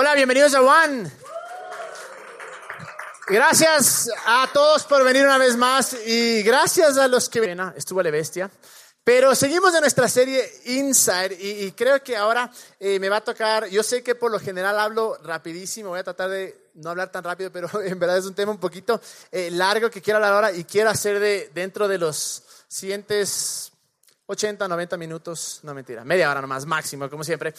Hola, bienvenidos a One. Gracias a todos por venir una vez más y gracias a los que ven. Estuvo la bestia. Pero seguimos en nuestra serie Inside y, creo que ahora eh, me va a tocar, yo sé que por lo general hablo rapidísimo, voy a tratar de no hablar tan rápido, pero en verdad es un tema un poquito eh, largo que quiero hablar ahora y quiero hacer de, dentro de los siguientes 80, 90 minutos, no mentira, media hora nomás, máximo, como siempre.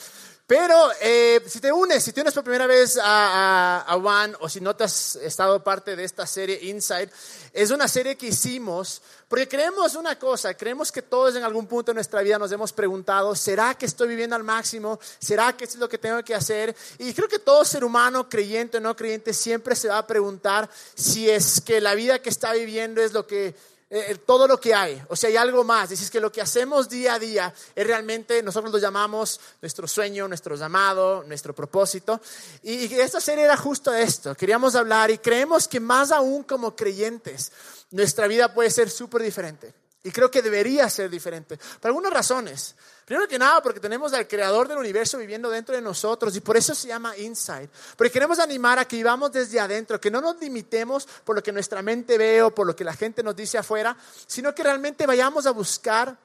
Pero eh, si te unes, si te unes por primera vez a, a, One o si no te has estado parte de esta serie Inside, es una serie que hicimos porque creemos una cosa, creemos que todos en algún punto de nuestra vida nos hemos preguntado, ¿será que estoy viviendo al máximo? ¿Será que es lo que tengo que hacer? Y creo que todo ser humano, creyente o no creyente, siempre se va a preguntar si es que la vida que está viviendo es lo que eh, todo lo que hay, o sea, hay algo más. Dices que lo que hacemos día a día es realmente, nosotros lo llamamos nuestro sueño, nuestro llamado, nuestro propósito. Y, y esta serie era justo esto. Queríamos hablar y creemos que más aún como creyentes, nuestra vida puede ser súper diferente. Y creo que debería ser diferente. Por algunas razones. Primero que nada, porque tenemos al creador del universo viviendo dentro de nosotros y por eso se llama Inside. Porque queremos animar a que vivamos desde adentro, que no nos limitemos por lo que nuestra mente ve o por lo que la gente nos dice afuera, sino que realmente vayamos a buscar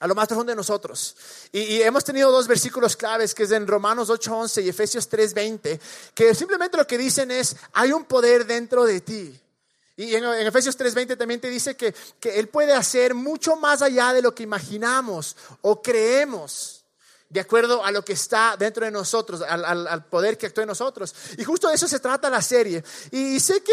a lo más profundo de nosotros. Y, y, hemos tenido dos versículos claves, que es en Romanos 8:11 y Efesios 3:20, que simplemente lo que dicen es, hay un poder dentro de ti. Y en, Efesios 3:20 también te dice que, que Él puede hacer mucho más allá de lo que imaginamos o creemos de acuerdo a lo que está dentro de nosotros, al, al, poder que actúa en nosotros. Y justo de eso se trata la serie. y sé que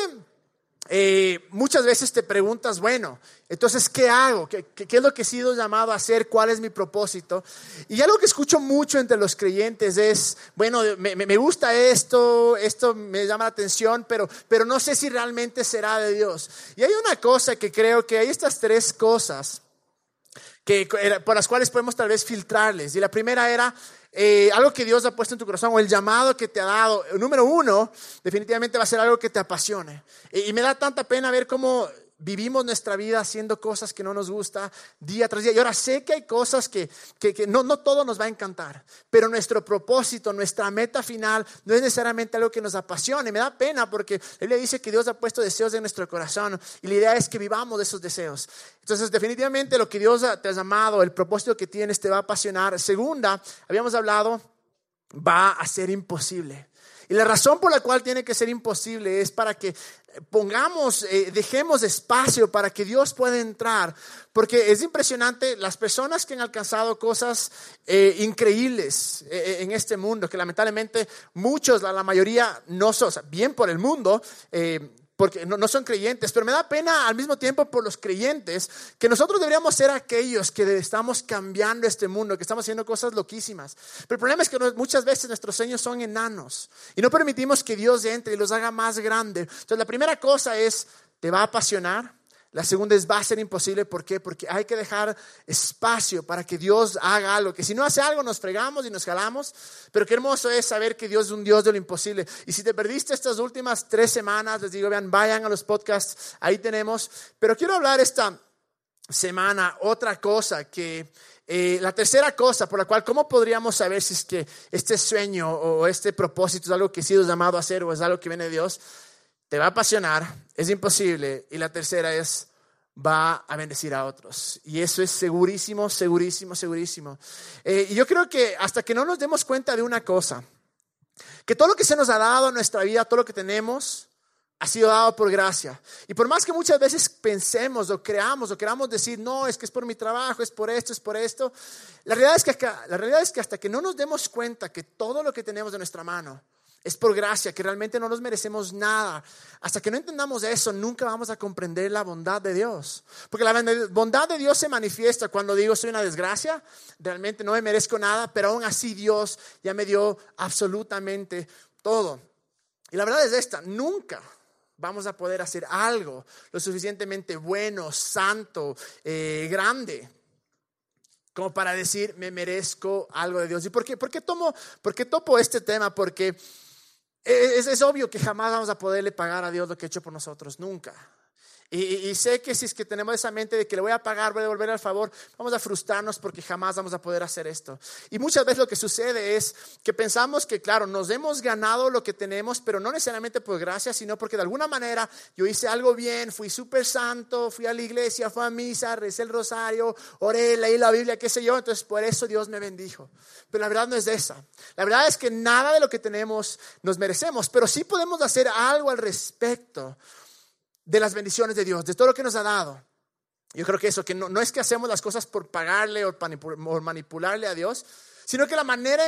eh, muchas veces te preguntas, bueno, entonces, ¿qué hago? ¿Qué, ¿Qué, es lo que he sido llamado a hacer? ¿Cuál es mi propósito? Y algo que escucho mucho entre los creyentes es, bueno, me, me gusta esto, esto me llama la atención, pero, pero no sé si realmente será de Dios. Y hay una cosa que creo que hay estas tres cosas que, por las cuales podemos tal vez filtrarles. Y la primera era eh, algo que Dios ha puesto en tu corazón o el llamado que te ha dado. Número uno, definitivamente va a ser algo que te apasione. y me da tanta pena ver cómo vivimos nuestra vida haciendo cosas que no nos gusta día tras día. Y ahora sé que hay cosas que, que, no, no todo nos va a encantar, pero nuestro propósito, nuestra meta final no es necesariamente algo que nos apasione. Me da pena porque Él le dice que Dios ha puesto deseos en nuestro corazón y la idea es que vivamos de esos deseos. Entonces, definitivamente lo que Dios te ha llamado, el propósito que tienes te va a apasionar. Segunda, habíamos hablado, va a ser imposible. Y la razón por la cual tiene que ser imposible es para que pongamos, eh, dejemos espacio para que Dios pueda entrar, porque es impresionante las personas que han alcanzado cosas eh, increíbles eh, en este mundo, que lamentablemente muchos, la, mayoría no son, bien por el mundo, porque no, son creyentes, pero me da pena al mismo tiempo por los creyentes que nosotros deberíamos ser aquellos que estamos cambiando este mundo, que estamos haciendo cosas loquísimas. Pero el problema es que muchas veces nuestros sueños son enanos y no permitimos que Dios entre y los haga más grandes. Entonces la primera cosa es, ¿te va a apasionar? La segunda es, va a ser imposible. ¿Por qué? Porque hay que dejar espacio para que Dios haga algo. Que si no hace algo, nos fregamos y nos jalamos. Pero qué hermoso es saber que Dios es un Dios de lo imposible. Y si te perdiste estas últimas tres semanas, les digo, vean, vayan a los podcasts, ahí tenemos. Pero quiero hablar esta semana otra cosa que... Eh, la tercera cosa por la cual, ¿cómo podríamos saber si es que este sueño o este propósito es algo que he sido llamado a hacer o es algo que viene de Dios? Te va a apasionar, es imposible. Y la tercera es, va a bendecir a otros. Y eso es segurísimo, segurísimo, segurísimo. Eh, y yo creo que hasta que no nos demos cuenta de una cosa, que todo lo que se nos ha dado en nuestra vida, todo lo que tenemos, ha sido dado por gracia. Y por más que muchas veces pensemos o creamos o queramos decir, no, es que es por mi trabajo, es por esto, es por esto, la realidad es que, la realidad es que hasta que no nos demos cuenta que todo lo que tenemos en nuestra mano es por gracia, que realmente no nos merecemos nada. Hasta que no entendamos eso, nunca vamos a comprender la bondad de Dios. Porque la bondad de Dios se manifiesta cuando digo soy una desgracia, realmente no me merezco nada, pero aún así Dios ya me dio absolutamente todo. Y la verdad es esta, nunca vamos a poder hacer algo lo suficientemente bueno, santo, eh, grande como para decir, me merezco algo de Dios. ¿Y por qué, por tomo, por qué topo este tema? Porque es, es, obvio que jamás vamos a poderle pagar a Dios lo que ha hecho por nosotros, nunca. Y, sé que si es que tenemos esa mente de que le voy a pagar, voy a devolver al favor, vamos a frustrarnos porque jamás vamos a poder hacer esto. Y muchas veces lo que sucede es que pensamos que, claro, nos hemos ganado lo que tenemos, pero no necesariamente por gracia, sino porque de alguna manera yo hice algo bien, fui súper santo, fui a la iglesia, fui a misa, recé el rosario, oré, leí la Biblia, qué sé yo, entonces por eso Dios me bendijo. Pero la verdad no es de esa. La verdad es que nada de lo que tenemos nos merecemos, pero sí podemos hacer algo al respecto de las bendiciones de Dios, de todo lo que nos ha dado. Yo creo que eso, que no, es que hacemos las cosas por pagarle o, manipularle a Dios, sino que la manera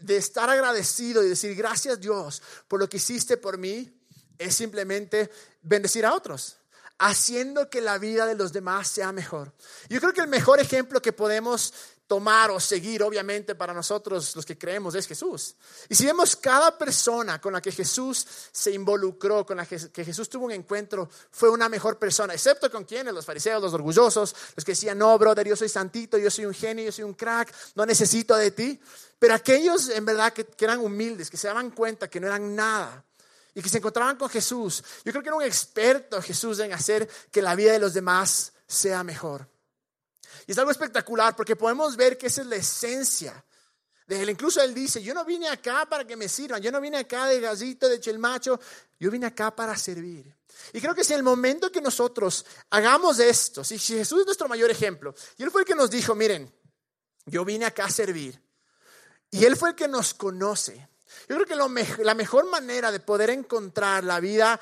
de estar agradecido y decir gracias Dios por lo que hiciste por mí es simplemente bendecir a otros haciendo que la vida de los demás sea mejor. Yo creo que el mejor ejemplo que podemos tomar o seguir, obviamente, para nosotros los que creemos es Jesús. Y si vemos cada persona con la que Jesús se involucró, con la que, Jesús tuvo un encuentro, fue una mejor persona, excepto con quienes, los fariseos, los orgullosos, los que decían, no, brother, yo soy santito, yo soy un genio, yo soy un crack, no necesito de ti. Pero aquellos en verdad que, que eran humildes, que se daban cuenta que no eran nada, y que se encontraban con Jesús. Yo creo que era un experto Jesús en hacer que la vida de los demás sea mejor. Y es algo espectacular porque podemos ver que esa es la esencia de él. Incluso él dice, yo no vine acá para que me sirvan, yo no vine acá de gallito, de chelmacho, yo vine acá para servir. Y creo que si el momento que nosotros hagamos esto, si Jesús es nuestro mayor ejemplo, y él fue el que nos dijo, miren, yo vine acá a servir, y él fue el que nos conoce. Yo creo que la mejor manera de poder encontrar la vida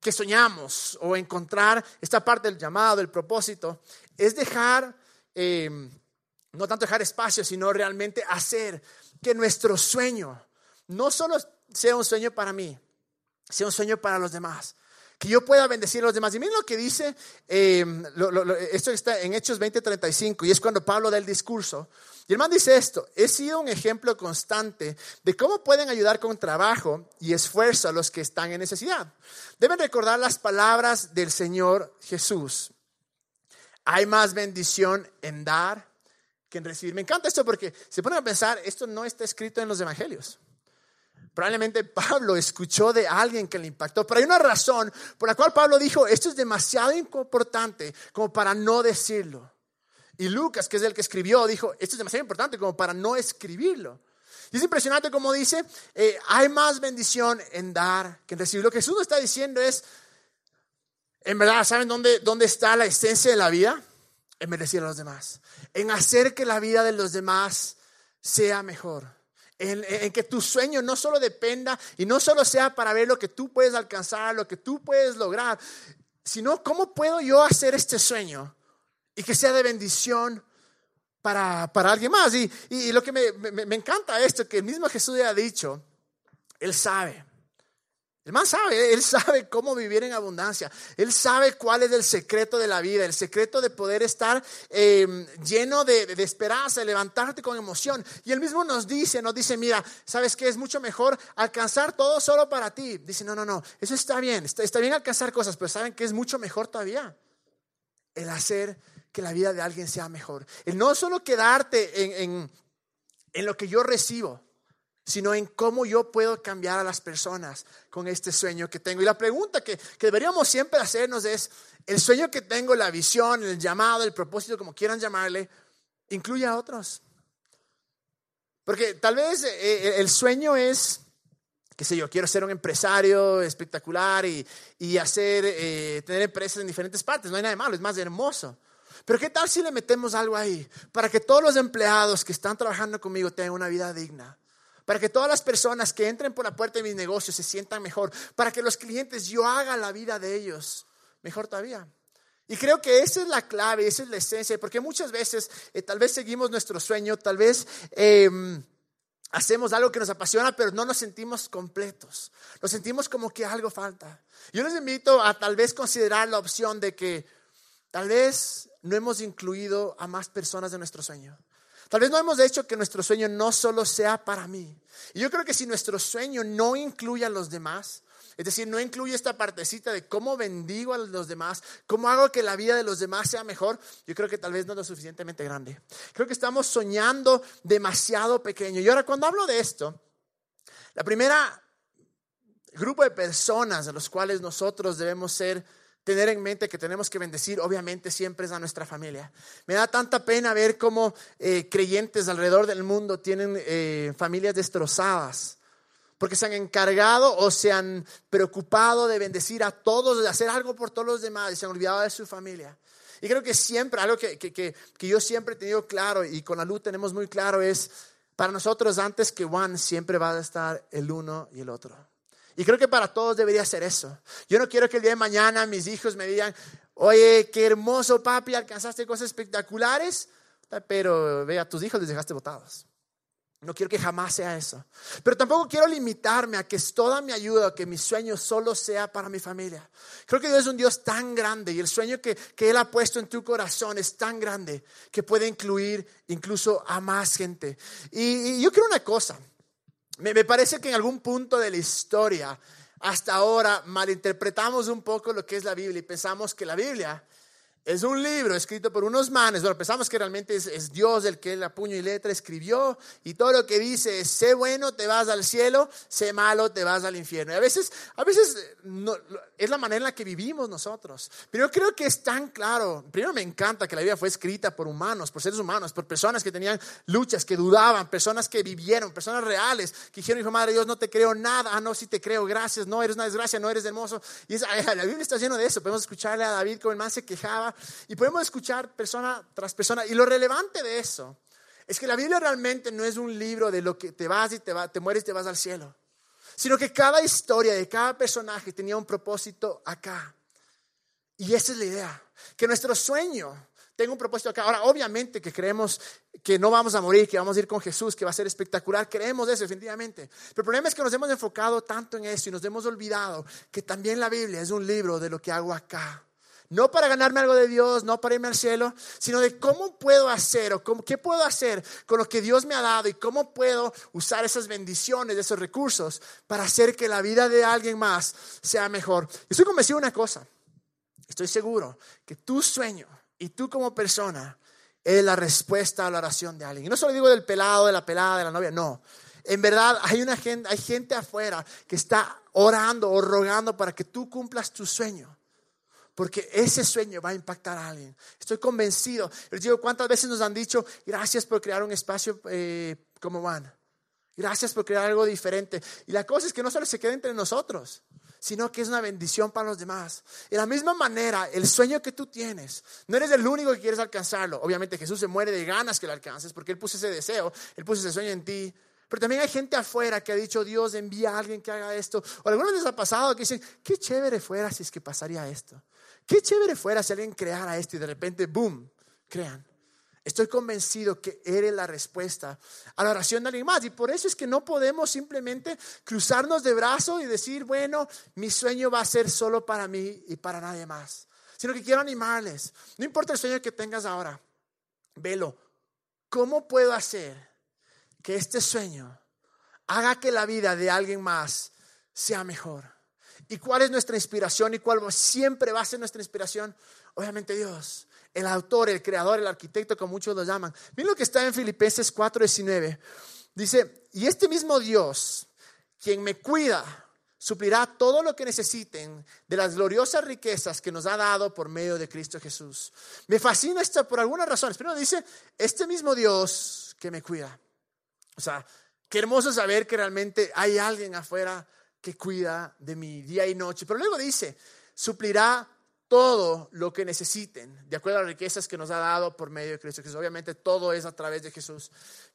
que soñamos o encontrar esta parte del llamado, del propósito, es dejar, em, no tanto dejar espacio, sino realmente hacer que nuestro sueño no solo sea un sueño para mí, sea un sueño para los demás. Que yo pueda bendecir a los demás. Y miren lo que dice, em, esto está en Hechos 20:35, y es cuando Pablo da el discurso. Y el man dice esto, he sido un ejemplo constante de cómo pueden ayudar con trabajo y esfuerzo a los que están en necesidad. Deben recordar las palabras del Señor Jesús. Hay más bendición en dar que en recibir. Me encanta esto porque se ponen a pensar, esto no está escrito en los evangelios. Probablemente Pablo escuchó de alguien que le impactó, pero hay una razón por la cual Pablo dijo, esto es demasiado importante como para no decirlo. Y Lucas, que es el que escribió, dijo, esto es demasiado importante como para no escribirlo. Y es impresionante como dice, eh, hay más bendición en dar que en recibir. Lo que Jesús está diciendo es, en verdad, ¿saben dónde, dónde está la esencia de la vida? En bendecir a los demás. En hacer que la vida de los demás sea mejor. En, que tu sueño no solo dependa y no solo sea para ver lo que tú puedes alcanzar, lo que tú puedes lograr, sino cómo puedo yo hacer este sueño y que sea de bendición para, para alguien más. Y, y lo que me, me, me encanta esto, que el mismo Jesús ya ha dicho, Él sabe el man sabe, él sabe cómo vivir en abundancia. Él sabe cuál es el secreto de la vida, el secreto de poder estar em, lleno de, esperanza, de levantarte con emoción. Y él mismo nos dice, nos dice, mira, ¿sabes qué? Es mucho mejor alcanzar todo solo para ti. Dice, no, no, no, eso está bien, está, bien alcanzar cosas, pero ¿saben que es mucho mejor todavía? El hacer que la vida de alguien sea mejor. El no solo quedarte en, en lo que yo recibo sino en cómo yo puedo cambiar a las personas con este sueño que tengo. Y la pregunta que, deberíamos siempre hacernos es, ¿el sueño que tengo, la visión, el llamado, el propósito, como quieran llamarle, incluye a otros? Porque tal vez eh, eh, el sueño es, qué sé yo, quiero ser un empresario espectacular y, hacer, eh, tener empresas en diferentes partes. No hay nada de malo, es más hermoso. Pero ¿qué tal si le metemos algo ahí para que todos los empleados que están trabajando conmigo tengan una vida digna? Para que todas las personas que entren por la puerta de mis negocios se sientan mejor, para que los clientes yo haga la vida de ellos mejor todavía. Y creo que esa es la clave, esa es la esencia, porque muchas veces eh, tal vez seguimos nuestro sueño, tal vez em, hacemos algo que nos apasiona, pero no nos sentimos completos, nos sentimos como que algo falta. Yo les invito a tal vez considerar la opción de que tal vez no hemos incluido a más personas de nuestro sueño. Tal vez no hemos hecho que nuestro sueño no solo sea para mí. Y yo creo que si nuestro sueño no incluye a los demás, es decir, no incluye esta partecita de cómo bendigo a los demás, cómo hago que la vida de los demás sea mejor, yo creo que tal vez no es lo suficientemente grande. Creo que estamos soñando demasiado pequeño. Y ahora cuando hablo de esto, la primera grupo de personas a los cuales nosotros debemos ser tener en mente que tenemos que bendecir, obviamente siempre es a nuestra familia. Me da tanta pena ver cómo eh, creyentes alrededor del mundo tienen eh, familias destrozadas, porque se han encargado o se han preocupado de bendecir a todos, de hacer algo por todos los demás y se han olvidado de su familia. Y creo que siempre, algo que, que, que, que yo siempre he tenido claro y con la luz tenemos muy claro es, para nosotros antes que Juan siempre va a estar el uno y el otro. Y creo que para todos debería ser eso. Yo no quiero que el día de mañana mis hijos me digan, oye, qué hermoso papi, alcanzaste cosas espectaculares, pero ve a tus hijos les dejaste botados. No quiero que jamás sea eso. Pero tampoco quiero limitarme a que toda mi ayuda, que mi sueño solo sea para mi familia. Creo que Dios es un Dios tan grande y el sueño que, que Él ha puesto en tu corazón es tan grande que puede incluir incluso a más gente. Y, y yo creo una cosa, me, parece que en algún punto de la historia, hasta ahora, malinterpretamos un poco lo que es la Biblia y pensamos que la Biblia es un libro escrito por unos manes. Bueno, pensamos que realmente es, Dios el que la puño y letra escribió y todo lo que dice es, sé bueno, te vas al cielo, sé malo, te vas al infierno. Y a veces, a veces no, es la manera en la que vivimos nosotros. Pero yo creo que es tan claro. Primero me encanta que la Biblia fue escrita por humanos, por seres humanos, por personas que tenían luchas, que dudaban, personas que vivieron, personas reales, que dijeron, hijo, madre Dios, no te creo nada. Ah, no, sí te creo, gracias, no, eres una desgracia, no eres hermoso. Y la Biblia está lleno de eso. Podemos escucharle a David como el man se quejaba y podemos escuchar persona tras persona. Y lo relevante de eso es que la Biblia realmente no es un libro de lo que te vas y te, te mueres y te vas al cielo, sino que cada historia de cada personaje tenía un propósito acá. Y esa es la idea, que nuestro sueño tenga un propósito acá. Ahora, obviamente que creemos que no vamos a morir, que vamos a ir con Jesús, que va a ser espectacular, creemos eso definitivamente. Pero el problema es que nos hemos enfocado tanto en eso y nos hemos olvidado que también la Biblia es un libro de lo que hago acá. No para ganarme algo de Dios, no para irme al cielo, sino de cómo puedo hacer o cómo, qué puedo hacer con lo que Dios me ha dado y cómo puedo usar esas bendiciones, esos recursos para hacer que la vida de alguien más sea mejor. Estoy convencido de una cosa. Estoy seguro que tu sueño y tú como persona es la respuesta a la oración de alguien. Y no solo digo del pelado, de la pelada, de la novia, no. En verdad hay una gente, hay gente afuera que está orando o rogando para que tú cumplas tu sueño. Porque ese sueño va a impactar a alguien. Estoy convencido. Les digo, ¿cuántas veces nos han dicho, gracias por crear un espacio eh, como van? Gracias por crear algo diferente. Y la cosa es que no solo se queda entre nosotros, sino que es una bendición para los demás. De la misma manera, el sueño que tú tienes, no eres el único que quieres alcanzarlo. Obviamente Jesús se muere de ganas que lo alcances porque Él puso ese deseo, Él puso ese sueño en ti. Pero también hay gente afuera que ha dicho, Dios envía a alguien que haga esto. O algunos les ha pasado que dicen, qué chévere fuera si es que pasaría esto. Qué chévere fuera si alguien creara esto y de repente, boom, crean. Estoy convencido que eres la respuesta a la oración de alguien más. Y por eso es que no podemos simplemente cruzarnos de brazos y decir, bueno, mi sueño va a ser solo para mí y para nadie más. Sino que quiero animarles. No importa el sueño que tengas ahora, velo. ¿Cómo puedo hacer que este sueño haga que la vida de alguien más sea mejor? ¿Y cuál es nuestra inspiración y cuál siempre va a ser nuestra inspiración? Obviamente Dios, el autor, el creador, el arquitecto, como muchos lo llaman. Miren lo que está en Filipenses 4:19. Dice, y este mismo Dios, quien me cuida, suplirá todo lo que necesiten de las gloriosas riquezas que nos ha dado por medio de Cristo Jesús. Me fascina esto por algunas razones. Primero dice, este mismo Dios que me cuida. O sea, qué hermoso saber que realmente hay alguien afuera que cuida de mi día y noche. Pero luego dice, suplirá todo lo que necesiten, de acuerdo a las riquezas que nos ha dado por medio de Cristo Jesús. Obviamente todo es a través de Jesús.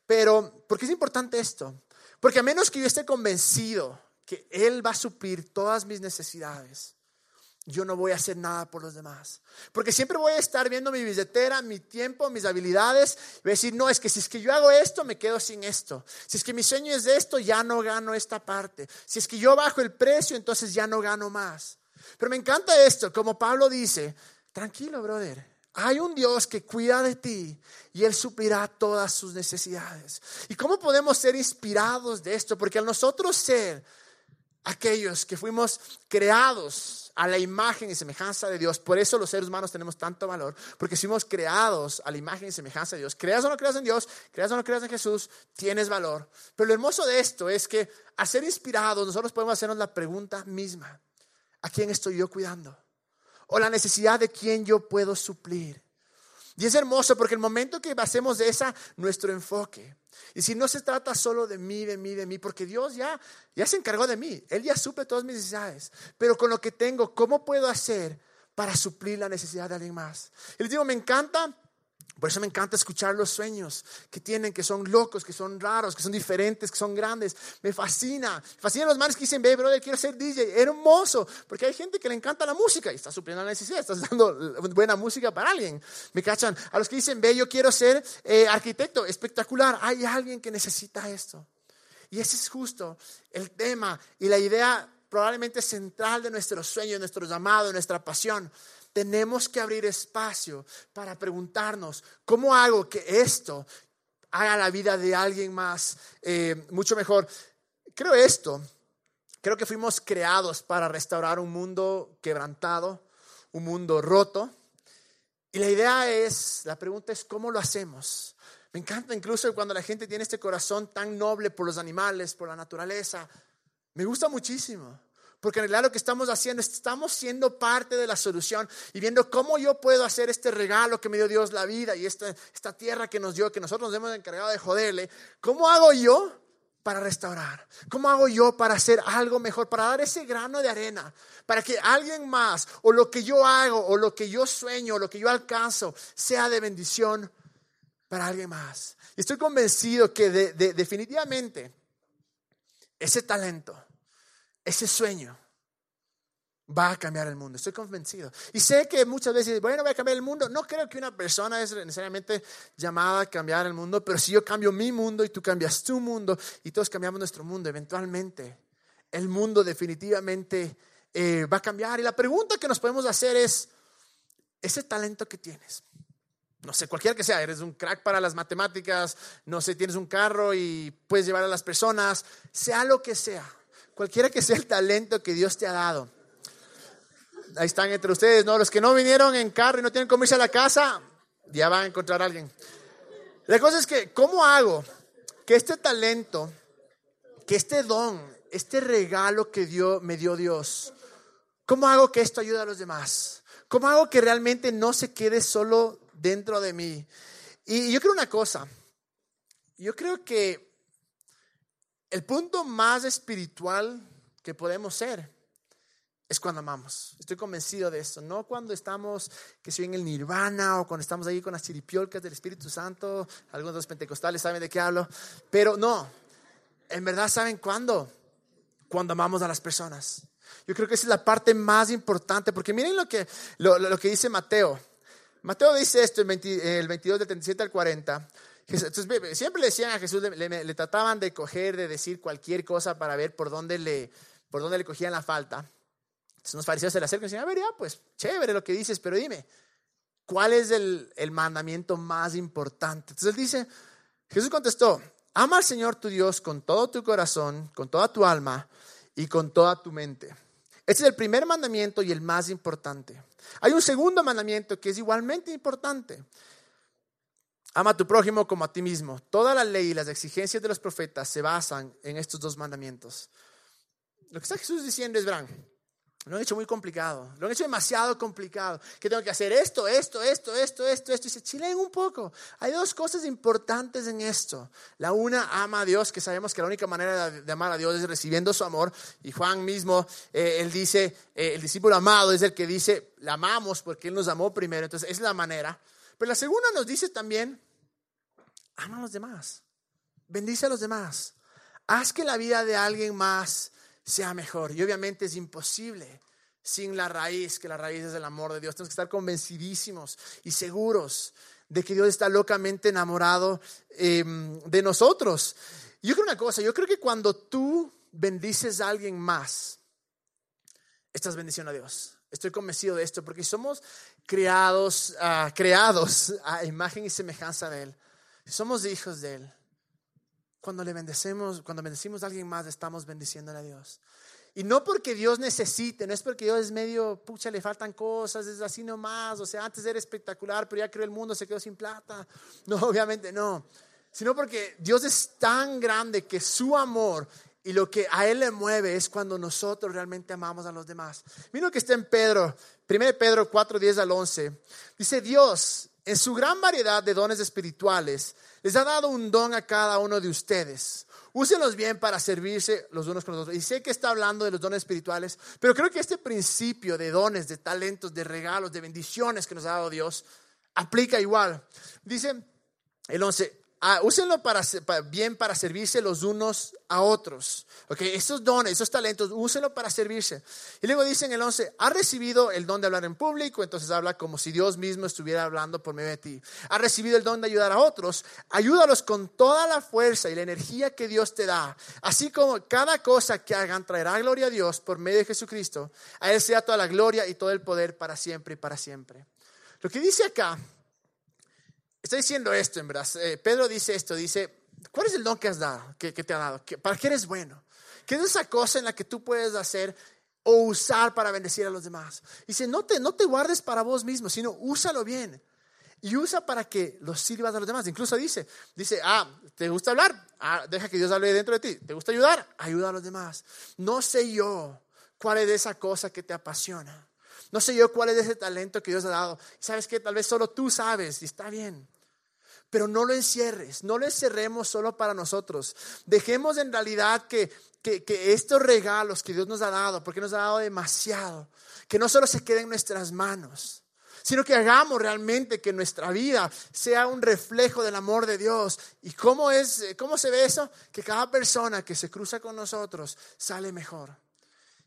Pero, ¿por qué es importante esto? Porque a menos que yo esté convencido que Él va a suplir todas mis necesidades, yo no voy a hacer nada por los demás. Porque siempre voy a estar viendo mi billetera, mi tiempo, mis habilidades. Y voy a decir, no, es que si es que yo hago esto, me quedo sin esto. Si es que mi sueño es de esto, ya no gano esta parte. Si es que yo bajo el precio, entonces ya no gano más. Pero me encanta esto, como Pablo dice, tranquilo, brother. Hay un Dios que cuida de ti y Él suplirá todas sus necesidades. ¿Y cómo podemos ser inspirados de esto? Porque al nosotros ser aquellos que fuimos creados a la imagen y semejanza de Dios. Por eso los seres humanos tenemos tanto valor, porque fuimos creados a la imagen y semejanza de Dios. Creas o no creas en Dios, creas o no creas en Jesús, tienes valor. Pero lo hermoso de esto es que a ser inspirados nosotros podemos hacernos la pregunta misma. ¿A quién estoy yo cuidando? o la necesidad de quien yo puedo suplir. Y es hermoso porque el momento que hacemos de esa nuestro enfoque, y si no se trata solo de mí, de mí, de mí, porque Dios ya, ya se encargó de mí, Él ya suple todas mis necesidades, pero con lo que tengo, ¿cómo puedo hacer para suplir la necesidad de alguien más? Y les digo, me encanta por eso me encanta escuchar los sueños que tienen, que son locos, que son raros, que son diferentes, que son grandes. Me fascina. Me fascina los manes que dicen, ve, brother, quiero ser DJ. Hermoso. Porque hay gente que le encanta la música y está supliendo la necesidad, estás dando buena música para alguien. Me cachan. A los que dicen, ve, yo quiero ser eh, arquitecto. Espectacular. Hay alguien que necesita esto. Y ese es justo el tema y la idea probablemente central de nuestro sueño, de nuestro llamado, de nuestra pasión tenemos que abrir espacio para preguntarnos, ¿cómo hago que esto haga la vida de alguien más eh, mucho mejor? Creo esto, creo que fuimos creados para restaurar un mundo quebrantado, un mundo roto. Y la idea es, la pregunta es, ¿cómo lo hacemos? Me encanta incluso cuando la gente tiene este corazón tan noble por los animales, por la naturaleza. Me gusta muchísimo. Porque en realidad lo que estamos haciendo, estamos siendo parte de la solución y viendo cómo yo puedo hacer este regalo que me dio Dios, la vida y esta, esta tierra que nos dio, que nosotros nos hemos encargado de joderle. ¿Cómo hago yo para restaurar? ¿Cómo hago yo para hacer algo mejor? Para dar ese grano de arena, para que alguien más, o lo que yo hago, o lo que yo sueño, o lo que yo alcanzo, sea de bendición para alguien más. Y estoy convencido que definitivamente ese talento, ese sueño va a cambiar el mundo. Estoy convencido. Y sé que muchas veces, bueno, voy a cambiar el mundo. No creo que una persona es necesariamente llamada a cambiar el mundo, pero si yo cambio mi mundo y tú cambias tu mundo y todos cambiamos nuestro mundo, eventualmente el mundo definitivamente eh, va a cambiar. Y la pregunta que nos podemos hacer es, ese talento que tienes, no sé, cualquiera que sea, eres un crack para las matemáticas, no sé, tienes un carro y puedes llevar a las personas, sea lo que sea cualquiera que sea el talento que Dios te ha dado. Ahí están entre ustedes, ¿no? Los que no vinieron en carro y no tienen cómo irse a la casa, ya van a encontrar a alguien. La cosa es que, ¿cómo hago que este talento, que este don, este regalo que dio, me dio Dios, ¿cómo hago que esto ayude a los demás? ¿Cómo hago que realmente no se quede solo dentro de mí? Y yo creo una cosa, yo creo que el punto más espiritual que podemos ser es cuando amamos. Estoy convencido de eso. No cuando estamos, que soy en el nirvana o cuando estamos ahí con las chiripiolcas del Espíritu Santo. Algunos de los pentecostales saben de qué hablo. Pero no, en verdad saben cuándo. Cuando amamos a las personas. Yo creo que esa es la parte más importante. Porque miren lo que, lo, que dice Mateo. Mateo dice esto en el 22 del 37 al 40. Entonces, siempre le decían a Jesús, le, trataban de coger, de decir cualquier cosa para ver por dónde le, por dónde le cogían la falta. Entonces unos fariseos se le acercan y dicen, a ver, ya, pues chévere lo que dices, pero dime, ¿cuál es el, el mandamiento más importante? Entonces él dice, Jesús contestó, ama al Señor tu Dios con todo tu corazón, con toda tu alma y con toda tu mente. Este es el primer mandamiento y el más importante. Hay un segundo mandamiento que es igualmente importante. Ama a tu prójimo como a ti mismo. Toda la ley y las exigencias de los profetas se basan en estos dos mandamientos. Lo que está Jesús diciendo es, verán, lo han hecho muy complicado, lo han hecho demasiado complicado. Que tengo que hacer esto, esto, esto, esto, esto, esto. Y se chilen un poco. Hay dos cosas importantes en esto. La una, ama a Dios, que sabemos que la única manera de amar a Dios es recibiendo su amor. Y Juan mismo, eh, él dice, eh, el discípulo amado es el que dice, la amamos porque Él nos amó primero. Entonces, es la manera. Pero la segunda nos dice también, ama a los demás, bendice a los demás, haz que la vida de alguien más sea mejor. Y obviamente es imposible sin la raíz, que la raíz es el amor de Dios. Tenemos que estar convencidísimos y seguros de que Dios está locamente enamorado em, de nosotros. Yo creo una cosa, yo creo que cuando tú bendices a alguien más, estás bendición a Dios. Estoy convencido de esto porque somos creados, ah, creados a imagen y semejanza de Él. Somos hijos de Él. Cuando le bendecimos, cuando bendecimos a alguien más, estamos bendiciéndole a Dios. Y no porque Dios necesite, no es porque Dios es medio, pucha, le faltan cosas, es así nomás. O sea, antes era espectacular, pero ya creó el mundo, se quedó sin plata. No, obviamente no. Sino porque Dios es tan grande que su amor y lo que a Él le mueve es cuando nosotros realmente amamos a los demás. Mira lo que está en Pedro, 1 Pedro 4, 10 al 11. Dice, Dios, en su gran variedad de dones espirituales, les ha dado un don a cada uno de ustedes. Úsenlos bien para servirse los unos con los otros. Y sé que está hablando de los dones espirituales, pero creo que este principio de dones, de talentos, de regalos, de bendiciones que nos ha dado Dios, aplica igual. Dice el 11, Ah, úsenlo para, bien para servirse los unos a otros. Okay, esos dones, esos talentos, úsenlo para servirse. Y luego dice en el 11, ha recibido el don de hablar en público, entonces habla como si Dios mismo estuviera hablando por medio de ti. Ha recibido el don de ayudar a otros, ayúdalos con toda la fuerza y la energía que Dios te da. Así como cada cosa que hagan traerá gloria a Dios por medio de Jesucristo. A Él sea toda la gloria y todo el poder para siempre y para siempre. Lo que dice acá Está diciendo esto, en verdad. Eh, Pedro dice esto, dice, ¿cuál es el don que has dado, que, te ha dado? ¿Para qué eres bueno? ¿Qué es esa cosa en la que tú puedes hacer o usar para bendecir a los demás? Dice, no te, no te guardes para vos mismo, sino úsalo bien. Y usa para que los sirvas a los demás. Incluso dice, dice, ah, ¿te gusta hablar? Ah, deja que Dios hable dentro de ti. ¿Te gusta ayudar? Ayuda a los demás. No sé yo cuál es esa cosa que te apasiona. No sé yo cuál es ese talento que Dios ha dado. ¿Sabes que Tal vez solo tú sabes y está bien pero no lo encierres, no lo encerremos solo para nosotros. Dejemos en realidad que, que, estos regalos que Dios nos ha dado, porque nos ha dado demasiado, que no solo se queden en nuestras manos, sino que hagamos realmente que nuestra vida sea un reflejo del amor de Dios. ¿Y cómo, es, cómo se ve eso? Que cada persona que se cruza con nosotros sale mejor.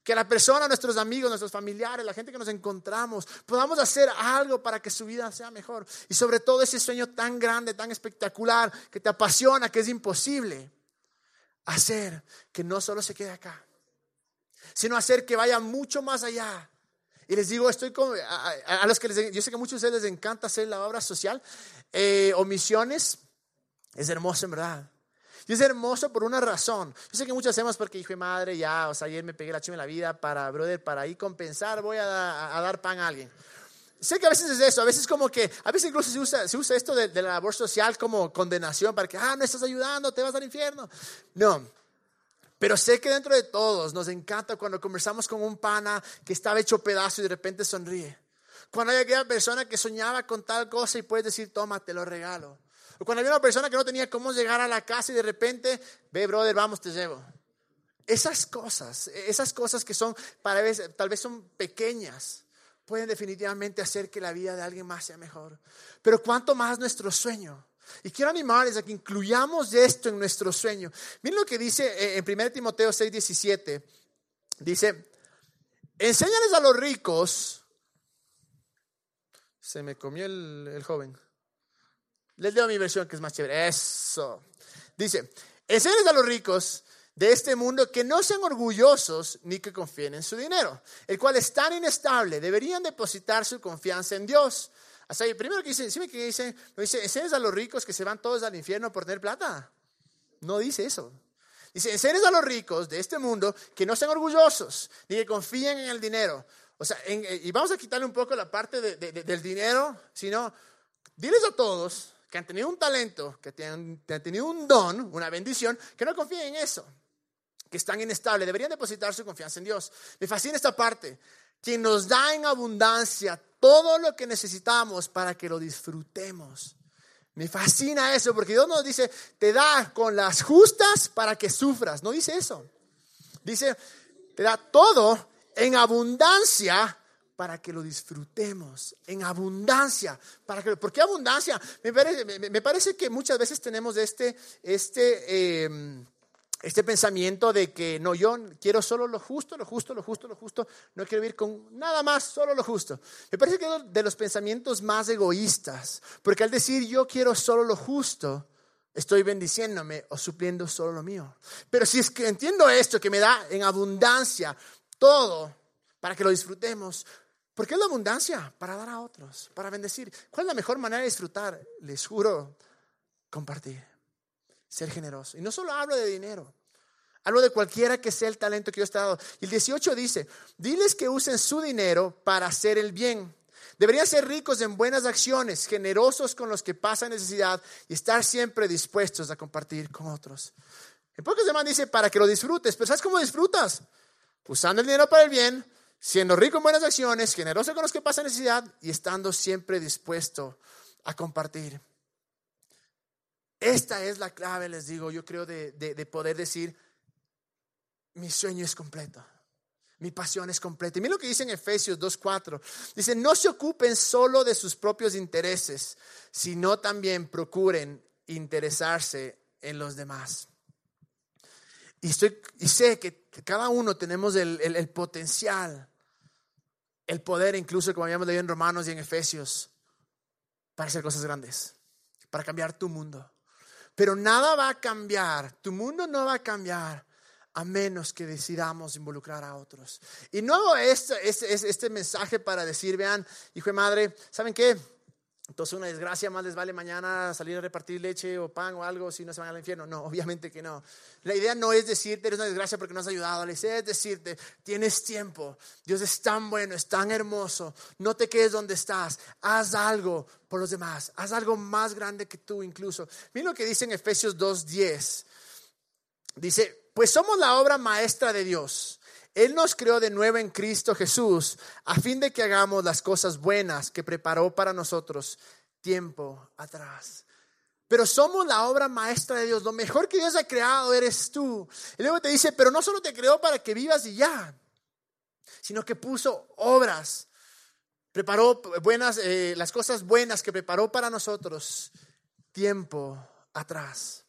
Que la persona, nuestros amigos, nuestros familiares, la gente que nos encontramos, podamos hacer algo para que su vida sea mejor. Y sobre todo ese sueño tan grande, tan espectacular, que te apasiona, que es imposible. Hacer que no solo se quede acá, sino hacer que vaya mucho más allá. Y les digo, estoy con, a, los que les, yo sé que a muchos de ustedes les encanta hacer la obra social eh, o misiones. Es hermoso en verdad. Y es hermoso por una razón. Yo sé que muchos hacemos porque hijo y madre, ya, o sea, ayer me pegué la chima en la vida para, brother, para ahí compensar, voy a, dar pan a alguien. Sé que a veces es eso, a veces como que, a veces incluso se usa, se usa esto de, la labor social como condenación para que, ah, no estás ayudando, te vas al infierno. No, pero sé que dentro de todos nos encanta cuando conversamos con un pana que estaba hecho pedazo y de repente sonríe. Cuando hay aquella persona que soñaba con tal cosa y puedes decir, toma, te lo regalo. O cuando había una persona que no tenía cómo llegar a la casa y de repente, ve, brother, vamos, te llevo. Esas cosas, esas cosas que son, para tal vez son pequeñas, pueden definitivamente hacer que la vida de alguien más sea mejor. Pero cuánto más nuestro sueño. Y quiero animarles a que incluyamos esto en nuestro sueño. Miren lo que dice eh, en 1 Timoteo 6, 17. Dice, enséñales a los ricos. Se me comió el, el joven. Les leo mi versión que es más chévere. Eso. Dice, enséñales a los ricos de este mundo que no sean orgullosos ni que confíen en su dinero, el cual es tan inestable. Deberían depositar su confianza en Dios. Hasta ahí, primero que dice, ¿sí que dice, dice, enséñales a los ricos que se van todos al infierno por tener plata. No dice eso. Dice, enséñales a los ricos de este mundo que no sean orgullosos ni que confíen en el dinero. O sea, y vamos a quitarle un poco la parte del dinero, sino, diles a todos que han tenido un talento, que han, tenido un don, una bendición, que no confíen en eso, que están inestables, deberían depositar su confianza en Dios. Me fascina esta parte, quien nos da en abundancia todo lo que necesitamos para que lo disfrutemos. Me fascina eso, porque Dios nos dice, te da con las justas para que sufras. No dice eso. Dice, te da todo en abundancia para que lo disfrutemos en abundancia. Para que, ¿Por qué abundancia? Me parece, que muchas veces tenemos este, este, em, este pensamiento de que no, yo quiero solo lo justo, lo justo, lo justo, lo justo, no quiero vivir con nada más, solo lo justo. Me parece que es de los pensamientos más egoístas, porque al decir yo quiero solo lo justo, estoy bendiciéndome o supliendo solo lo mío. Pero si es que entiendo esto, que me da en abundancia todo para que lo disfrutemos, ¿Por qué es la abundancia? Para dar a otros, para bendecir. ¿Cuál es la mejor manera de disfrutar? Les juro, compartir, ser generoso. Y no solo hablo de dinero, hablo de cualquiera que sea el talento que Dios te ha dado. Y el 18 dice, diles que usen su dinero para hacer el bien. Deberían ser ricos en buenas acciones, generosos con los que pasan necesidad y estar siempre dispuestos a compartir con otros. En pocas demás dice, para que lo disfrutes. Pero ¿sabes cómo disfrutas? Usando el dinero para el bien, siendo rico en buenas acciones, generoso con los que pasan necesidad y estando siempre dispuesto a compartir. Esta es la clave, les digo, yo creo, de, de poder decir, mi sueño es completo. Mi pasión es completa. Y mira lo que dice en Efesios 2.4. Dice, no se ocupen solo de sus propios intereses, sino también procuren interesarse en los demás. Y, estoy, y sé que, cada uno tenemos el, el, potencial, el poder, incluso como habíamos leído en Romanos y en Efesios, para hacer cosas grandes, para cambiar tu mundo. Pero nada va a cambiar, tu mundo no va a cambiar a menos que decidamos involucrar a otros. Y no hago este, este, este mensaje para decir, vean, hijo de madre, ¿saben qué? Entonces una desgracia más les vale mañana salir a repartir leche o pan o algo si no se van al infierno. No, obviamente que no. La idea no es decirte eres una desgracia porque no has ayudado. La idea es decirte tienes tiempo. Dios es tan bueno, es tan hermoso. No te quedes donde estás. Haz algo por los demás. Haz algo más grande que tú incluso. Mira lo que dice en Efesios 2.10. Dice, pues somos la obra maestra de Dios. Él nos creó de nuevo en Cristo Jesús a fin de que hagamos las cosas buenas que preparó para nosotros tiempo atrás. Pero somos la obra maestra de Dios. Lo mejor que Dios ha creado eres tú. Y luego te dice, pero no solo te creó para que vivas y ya, sino que puso obras. Preparó buenas, eh, las cosas buenas que preparó para nosotros tiempo atrás.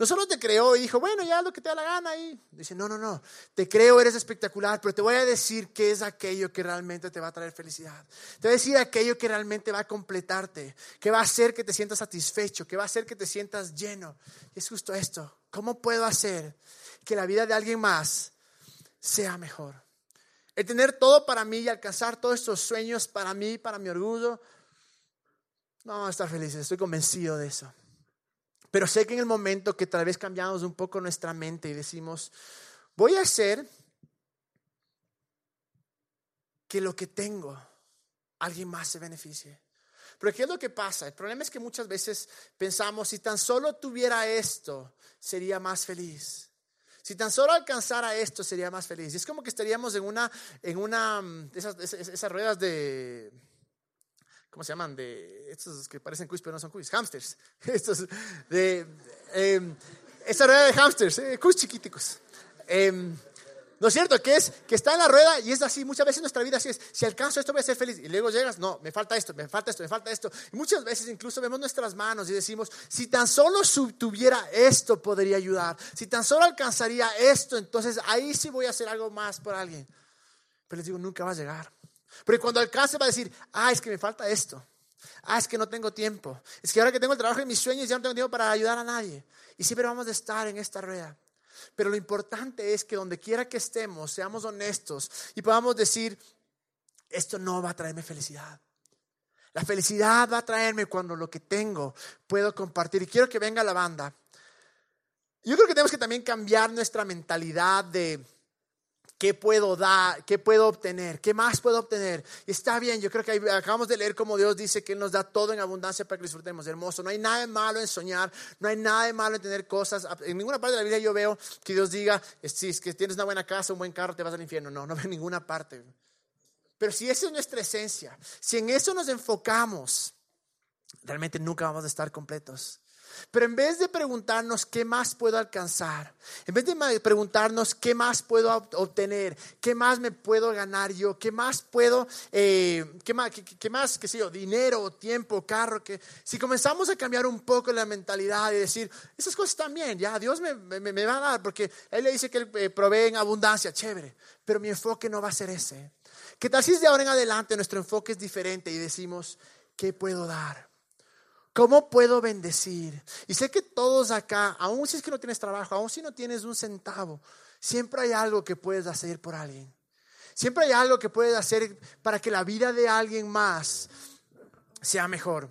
No solo te creó y dijo, bueno, ya lo que te da la gana y dice, no, no, no, te creo, eres espectacular, pero te voy a decir qué es aquello que realmente te va a traer felicidad. Te voy a decir aquello que realmente va a completarte, que va a hacer que te sientas satisfecho, que va a hacer que te sientas lleno. Y es justo esto, ¿cómo puedo hacer que la vida de alguien más sea mejor? El tener todo para mí y alcanzar todos estos sueños para mí, para mi orgullo, no, estar feliz, estoy convencido de eso. Pero sé que en el momento que tal vez cambiamos un poco nuestra mente y decimos, voy a hacer que lo que tengo, alguien más se beneficie. Pero ¿qué es lo que pasa? El problema es que muchas veces pensamos, si tan solo tuviera esto, sería más feliz. Si tan solo alcanzara esto, sería más feliz. Y es como que estaríamos en una, en una, mm, esas, esas ruedas de, ¿cómo se llaman? De estos que parecen cuis, pero no son cuis, hamsters. Estos de, eh, esta rueda de hamsters, eh, cuis chiquiticos. Em, ¿No es cierto? Que es que está en la rueda y es así. Muchas veces nuestra vida así es. Si alcanzo esto voy a ser feliz. Y luego llegas, no, me falta esto, me falta esto, me falta esto. Y muchas veces incluso vemos nuestras manos y decimos, si tan solo tuviera esto podría ayudar. Si tan solo alcanzaría esto, entonces ahí sí voy a hacer algo más por alguien. Pero les digo, nunca va a llegar. Porque cuando alcance va a decir, ah, es que me falta esto. Ah, es que no tengo tiempo. Es que ahora que tengo el trabajo y mis sueños ya no tengo tiempo para ayudar a nadie. Y siempre vamos a estar en esta rueda. Pero lo importante es que donde quiera que estemos, seamos honestos y podamos decir, esto no va a traerme felicidad. La felicidad va a traerme cuando lo que tengo puedo compartir. Y quiero que venga la banda. Yo creo que tenemos que también cambiar nuestra mentalidad de ¿Qué puedo dar? ¿Qué puedo obtener? ¿Qué más puedo obtener? Está bien, yo creo que acabamos de leer como Dios dice que Él nos da todo en abundancia para que disfrutemos. Hermoso, no hay nada de malo en soñar, no hay nada de malo en tener cosas. En ninguna parte de la Biblia yo veo que Dios diga, si es que tienes una buena casa, un buen carro, te vas al infierno. No, no veo ninguna parte. Pero si esa es nuestra esencia, si en eso nos enfocamos, realmente nunca vamos a estar completos. Pero en vez de preguntarnos qué más puedo alcanzar, en vez de preguntarnos qué más puedo obtener, qué más me puedo ganar yo, qué más puedo, eh, qué más, qué, más, qué sé yo, dinero, tiempo, carro, que si comenzamos a cambiar un poco la mentalidad y decir, esas cosas también, ya Dios me, me, va a dar, porque Él le dice que Él eh, provee en abundancia, chévere, pero mi enfoque no va a ser ese. ¿Qué tal si de ahora en adelante nuestro enfoque es diferente y decimos, ¿qué puedo dar? ¿Cómo puedo bendecir? Y sé que todos acá, aun si es que no tienes trabajo, aun si no tienes un centavo, siempre hay algo que puedes hacer por alguien. Siempre hay algo que puedes hacer para que la vida de alguien más sea mejor.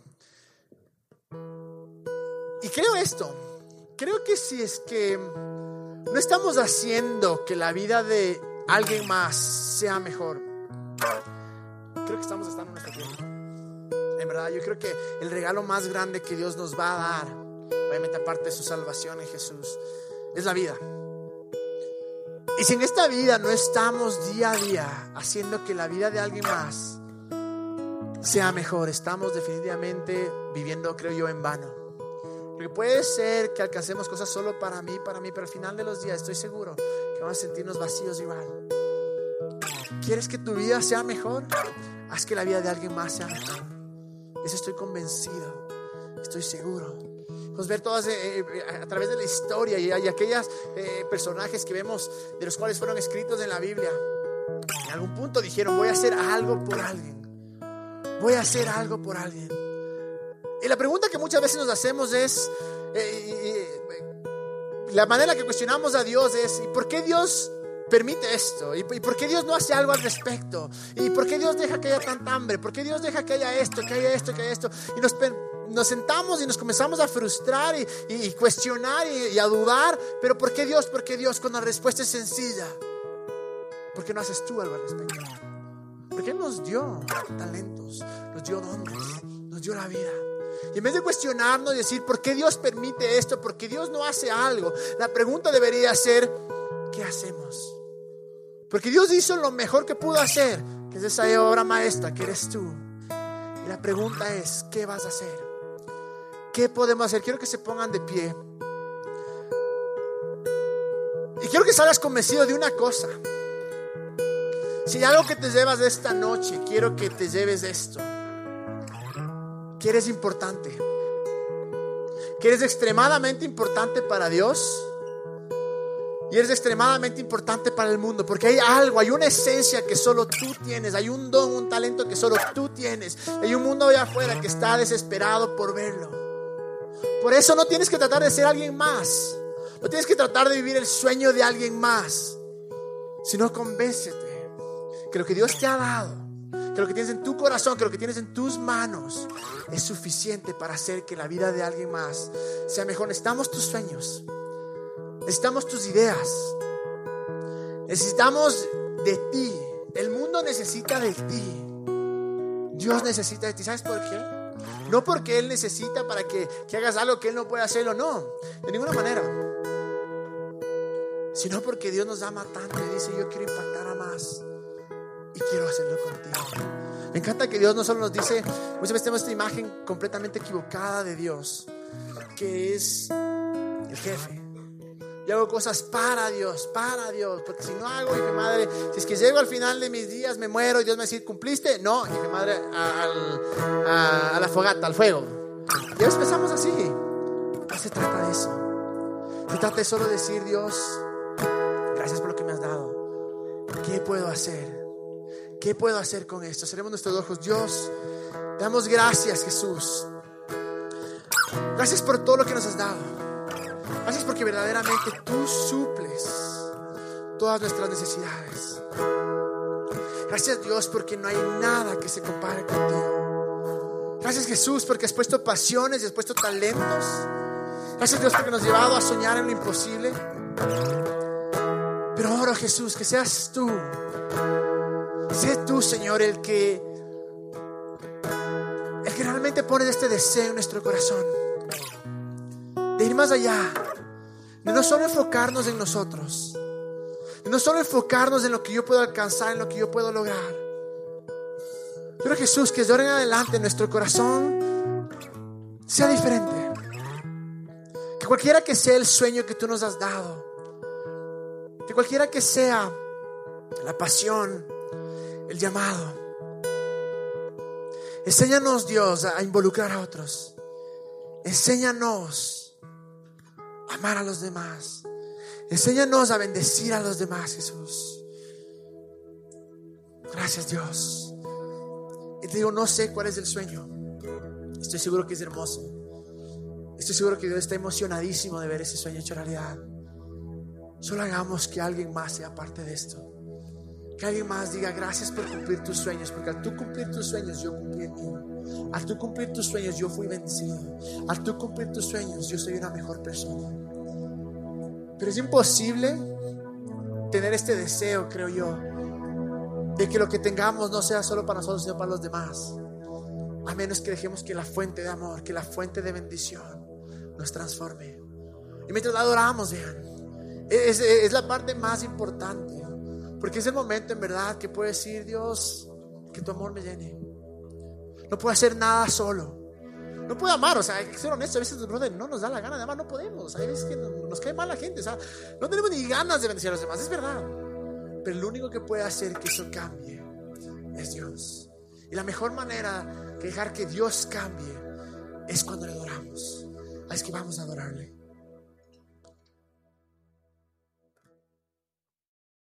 Y creo esto, creo que si es que no estamos haciendo que la vida de alguien más sea mejor, creo que estamos estando en nuestro tiempo. En verdad, yo creo que el regalo más grande que Dios nos va a dar, obviamente aparte de su salvación en Jesús, es la vida. Y si en esta vida no estamos día a día haciendo que la vida de alguien más sea mejor, estamos definitivamente viviendo, creo yo, en vano. Porque puede ser que alcancemos cosas solo para mí, para mí, pero al final de los días estoy seguro que vamos a sentirnos vacíos igual. ¿Quieres que tu vida sea mejor? Haz que la vida de alguien más sea mejor. Eso estoy convencido, estoy seguro. Vamos ver todas eh, eh, a través de la historia y, hay aquellos eh, personajes que vemos de los cuales fueron escritos en la Biblia. En algún punto dijeron, voy a hacer algo por alguien. Voy a hacer algo por alguien. Y la pregunta que muchas veces nos hacemos es, la manera que cuestionamos a Dios es, ¿y por qué Dios permite esto? ¿Y, por qué Dios no hace algo al respecto? ¿Y por qué Dios deja que haya tanta hambre? ¿Por qué Dios deja que haya esto, que haya esto, que haya esto? Y nos, sentamos y nos comenzamos a frustrar y, cuestionar y, a dudar. Pero ¿por qué Dios? ¿Por qué Dios? Cuando la respuesta es sencilla. ¿Por qué no haces tú algo al respecto? Porque Él nos dio talentos, nos dio dones, nos dio la vida. Y en vez de cuestionarnos y decir, ¿por qué Dios permite esto? ¿Por qué Dios no hace algo? La pregunta debería ser, ¿qué hacemos? Porque Dios hizo lo mejor que pudo hacer, que es esa obra maestra que eres tú. Y la pregunta es, ¿qué vas a hacer? ¿Qué podemos hacer? Quiero que se pongan de pie. Y quiero que salgas convencido de una cosa. Si hay algo que te llevas de esta noche, quiero que te lleves esto que eres importante, que eres extremadamente importante para Dios y eres extremadamente importante para el mundo, porque hay algo, hay una esencia que solo tú tienes, hay un don, un talento que solo tú tienes, hay un mundo allá afuera que está desesperado por verlo. Por eso no tienes que tratar de ser alguien más, no tienes que tratar de vivir el sueño de alguien más, sino convéncete que lo que Dios te ha dado que lo que tienes en tu corazón, que lo que tienes en tus manos es suficiente para hacer que la vida de alguien más sea mejor. Necesitamos tus sueños, necesitamos tus ideas, necesitamos de ti. El mundo necesita de ti. Dios necesita de ti. ¿Sabes por qué? No porque Él necesita para que, que hagas algo que Él no puede hacerlo, no, de ninguna manera. Sino porque Dios nos ama tanto y dice, yo quiero impactar a más y quiero hacerlo contigo. Me encanta que Dios no solo nos dice, muchas veces tenemos esta imagen completamente equivocada de Dios, que es el jefe. Yo hago cosas para Dios, para Dios, porque si no hago, mi madre, si es que llego al final de mis días, me muero y Dios me dice, ¿cumpliste? No, mi madre, a, la fogata, al fuego. Y a pensamos así. No se trata de eso. Se trata de solo decir, Dios, gracias por lo que me has dado. ¿Qué puedo hacer? ¿Qué puedo hacer con esto? Seremos nuestros ojos. Dios, damos gracias, Jesús. Gracias por todo lo que nos has dado. Gracias porque verdaderamente tú suples todas nuestras necesidades. Gracias Dios porque no hay nada que se compare contigo. Gracias Jesús porque has puesto pasiones y has puesto talentos. Gracias Dios porque nos has llevado a soñar en lo imposible. Pero ahora Jesús, que seas tú Sé tú, Señor, el que, el que realmente pone este deseo en nuestro corazón. Ir más allá. De no solo enfocarnos en nosotros. De no solo enfocarnos en lo que yo puedo alcanzar, en lo que yo puedo lograr. Pero Jesús, que de ahora en adelante nuestro corazón sea diferente. Que cualquiera que sea el sueño que tú nos has dado. Que cualquiera que sea la pasión, el llamado. Enséñanos, Dios, a involucrar a otros. Enséñanos amar a los demás. Enséñanos a bendecir a los demás, Jesús. Gracias, Dios. Y te digo, no sé cuál es el sueño. Estoy seguro que es hermoso. Estoy seguro que Dios está emocionadísimo de ver ese sueño hecho realidad. Solo hagamos que alguien más sea parte de esto. Que alguien más diga gracias por cumplir tus sueños, porque al tú cumplir tus sueños yo cumplí el mío. Al tú cumplir tus sueños yo fui vencido. Al tú cumplir tus sueños yo soy una mejor persona. Pero es imposible tener este deseo, creo yo, de que lo que tengamos no sea solo para nosotros, sino para los demás. A menos que dejemos que la fuente de amor, que la fuente de bendición nos transforme. Y mientras la adoramos, vean, Es, es la parte más importante. Porque es el momento en verdad que puedes decir, Dios, que tu amor me llene. No puedo hacer nada solo. No puedo amar, o sea, hay que ser honesto. A veces no nos da la gana de amar, no podemos. Hay veces que nos cae mal la gente, o sea, no tenemos ni ganas de bendecir a los demás, es verdad. Pero lo único que puede hacer que eso cambie es Dios. Y la mejor manera de dejar que Dios cambie es cuando le adoramos. Es que vamos a adorarle.